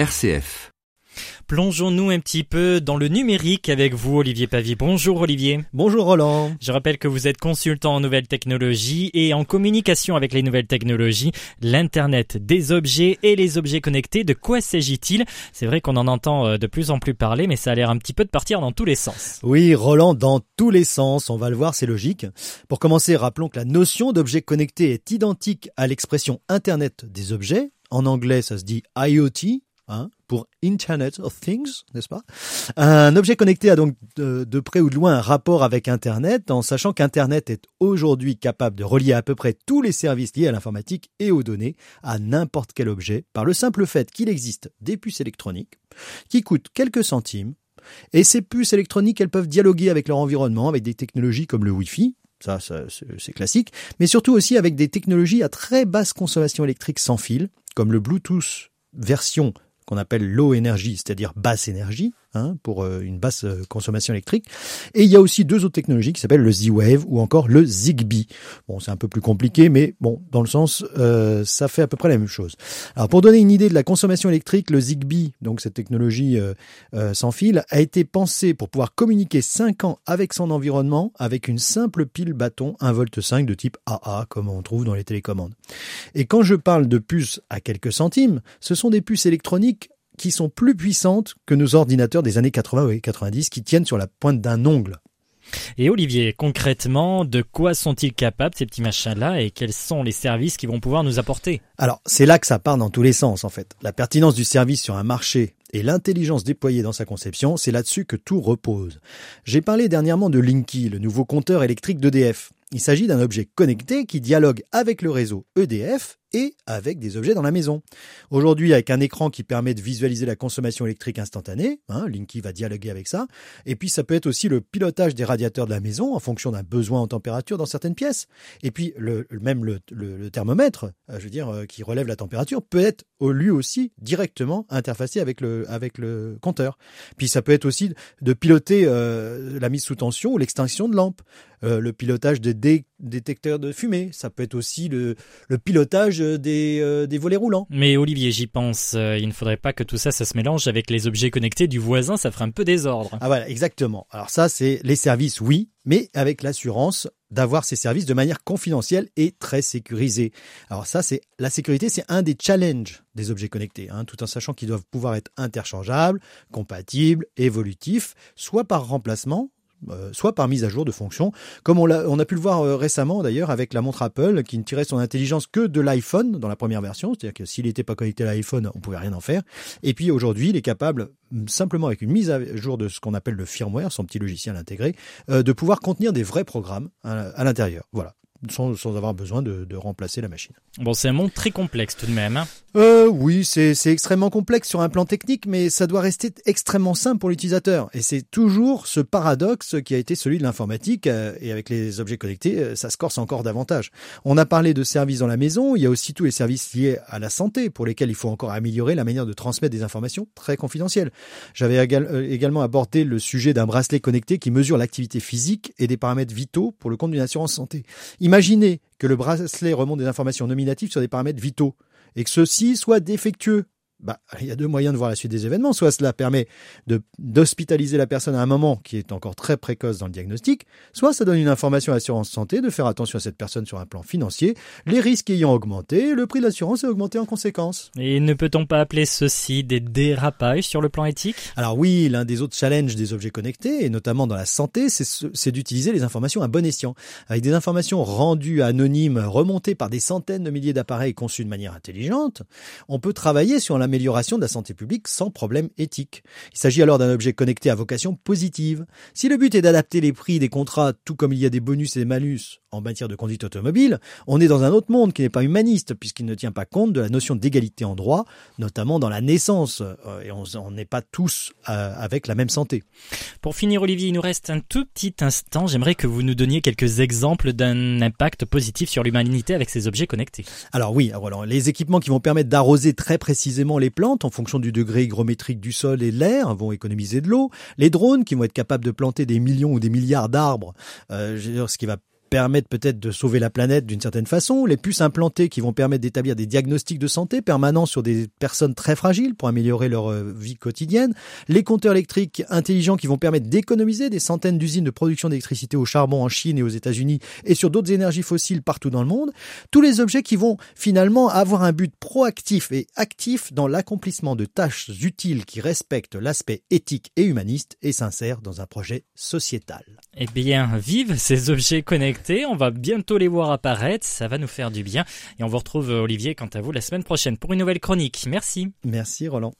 RCF. Plongeons-nous un petit peu dans le numérique avec vous, Olivier Pavie. Bonjour, Olivier. Bonjour, Roland. Je rappelle que vous êtes consultant en nouvelles technologies et en communication avec les nouvelles technologies, l'Internet des objets et les objets connectés. De quoi s'agit-il? C'est vrai qu'on en entend euh, de plus en plus parler, mais ça a l'air un petit peu de partir dans tous les sens. Oui, Roland, dans tous les sens. On va le voir, c'est logique. Pour commencer, rappelons que la notion d'objet connecté est identique à l'expression Internet des objets. En anglais, ça se dit IoT, Hein, pour Internet of Things, n'est-ce pas? Un objet connecté a donc de, près ou de loin un rapport avec Internet, en sachant qu'Internet est aujourd'hui capable de relier à peu près tous les services liés à l'informatique et aux données à n'importe quel objet, par le simple fait qu'il existe des puces électroniques qui coûtent quelques centimes, et ces puces électroniques, elles peuvent dialoguer avec leur environnement, avec des technologies comme le Wi-Fi, ça, ça c'est classique, mais surtout aussi avec des technologies à très basse consommation électrique sans fil, comme le Bluetooth version qu'on appelle low energy, c'est-à-dire basse énergie, hein, pour euh, une basse euh, consommation électrique. Et il y a aussi deux autres technologies qui s'appellent le Z-Wave ou encore le Zigbee. Bon, c'est un peu plus compliqué, mais bon, dans le sens, euh, ça fait à peu près la même chose. Alors, pour donner une idée de la consommation électrique, le Zigbee, donc cette technologie sans fil, a été pensé pour pouvoir communiquer 5 ans avec son environnement avec une simple pile bâton 1 volt 5 de type AA, comme on trouve dans les télécommandes. Et quand je parle de puces à quelques centimes, ce sont des puces électroniques qui sont plus puissantes que nos ordinateurs des années 80 et 90 qui tiennent sur la pointe d'un ongle. Et Olivier, concrètement, de quoi sont-ils capables ces petits machins-là et quels sont les services qu'ils vont pouvoir nous apporter? Alors, c'est là que ça part dans tous les sens en fait. La pertinence du service sur un marché et l'intelligence déployée dans sa conception, c'est là-dessus que tout repose. J'ai parlé dernièrement de Linky, le nouveau compteur électrique d'EDF. Il s'agit d'un objet connecté qui dialogue avec le réseau EDF et avec des objets dans la maison. Aujourd'hui, avec un écran qui permet de visualiser la consommation électrique instantanée, hein, Linky va dialoguer avec ça, et puis ça peut être aussi le pilotage des radiateurs de la maison en fonction d'un besoin en température dans certaines pièces. Et puis le, même le, thermomètre, euh, je veux dire, euh, qui relève la température, peut être lui aussi directement interfacé avec le, avec le compteur. Puis ça peut être aussi de piloter euh, la mise sous tension ou l'extinction de lampes, le pilotage des détecteurs de fumée, ça peut être aussi le, le pilotage des, euh, des volets roulants. Mais Olivier, j'y pense, euh, il ne faudrait pas que tout ça, ça se mélange avec les objets connectés du voisin, ça ferait un peu désordre. Ah voilà, exactement. Alors ça, c'est les services, oui, mais avec l'assurance d'avoir ces services de manière confidentielle et très sécurisée. Alors ça, c'est la sécurité, c'est un des challenges des objets connectés, hein, tout en sachant qu'ils doivent pouvoir être interchangeables, compatibles, évolutifs, soit par remplacement, soit par mise à jour de fonctions, comme on a, on a pu le voir euh, récemment d'ailleurs avec la montre Apple qui ne tirait son intelligence que de l'iPhone dans la première version, c'est-à-dire que s'il n'était pas connecté à l'iPhone, on pouvait rien en faire. Et puis aujourd'hui, il est capable, simplement avec une mise à jour de ce qu'on appelle le firmware, son petit logiciel intégré, euh, de pouvoir contenir des vrais programmes à l'intérieur. Voilà sans, sans avoir besoin de, de, remplacer la machine. Bon, c'est un monde très complexe tout de même. Hein euh, oui, c'est extrêmement complexe sur un plan technique, mais ça doit rester extrêmement simple pour l'utilisateur. Et c'est toujours ce paradoxe qui a été celui de l'informatique, euh, et avec les objets connectés, euh, ça se corse encore davantage. On a parlé de services dans la maison, il y a aussi tous les services liés à la santé, pour lesquels il faut encore améliorer la manière de transmettre des informations très confidentielles. J'avais euh, également abordé le sujet d'un bracelet connecté qui mesure l'activité physique et des paramètres vitaux pour le compte d'une assurance santé. Imaginez que le bracelet remonte des informations nominatives sur des paramètres vitaux et que ceux-ci soient défectueux bah, il y a deux moyens de voir la suite des événements. Soit cela permet d'hospitaliser la personne à un moment qui est encore très précoce dans le diagnostic, soit ça donne une information à l'assurance santé de faire attention à cette personne sur un plan financier, les risques ayant augmenté, le prix de l'assurance a augmenté en conséquence. Et ne peut-on pas appeler ceci des dérapages sur le plan éthique? Alors oui, l'un des autres challenges des objets connectés, et notamment dans la santé, c'est d'utiliser les informations à bon escient. Avec des informations rendues anonymes, remontées par des centaines de milliers d'appareils conçus de manière intelligente, on peut travailler sur la amélioration de la santé publique sans problème éthique. Il s'agit alors d'un objet connecté à vocation positive. Si le but est d'adapter les prix des contrats, tout comme il y a des bonus et des malus en matière de conduite automobile, on est dans un autre monde qui n'est pas humaniste puisqu'il ne tient pas compte de la notion d'égalité en droit, notamment dans la naissance, euh, et on n'est pas tous euh, avec la même santé. Pour finir, Olivier, il nous reste un tout petit instant. J'aimerais que vous nous donniez quelques exemples d'un impact positif sur l'humanité avec ces objets connectés. Alors oui, alors les équipements qui vont permettre d'arroser très précisément les plantes en fonction du degré hygrométrique du sol et de l'air vont économiser de l'eau. Les drones qui vont être capables de planter des millions ou des milliards d'arbres, euh, ce qui va permettent peut-être de sauver la planète d'une certaine façon, les puces implantées qui vont permettre d'établir des diagnostics de santé permanents sur des personnes très fragiles pour améliorer leur euh, vie quotidienne, les compteurs électriques intelligents qui vont permettre d'économiser des centaines d'usines de production d'électricité au charbon en Chine et aux États-Unis et sur d'autres énergies fossiles partout dans le monde, tous les objets qui vont finalement avoir un but proactif et actif dans l'accomplissement de tâches utiles qui respectent l'aspect éthique et humaniste et s'insèrent dans un projet sociétal. Eh bien, vive ces objets connectés, on va bientôt les voir apparaître, ça va nous faire du bien et on vous retrouve Olivier quant à vous la semaine prochaine pour une nouvelle chronique. Merci. Merci Roland.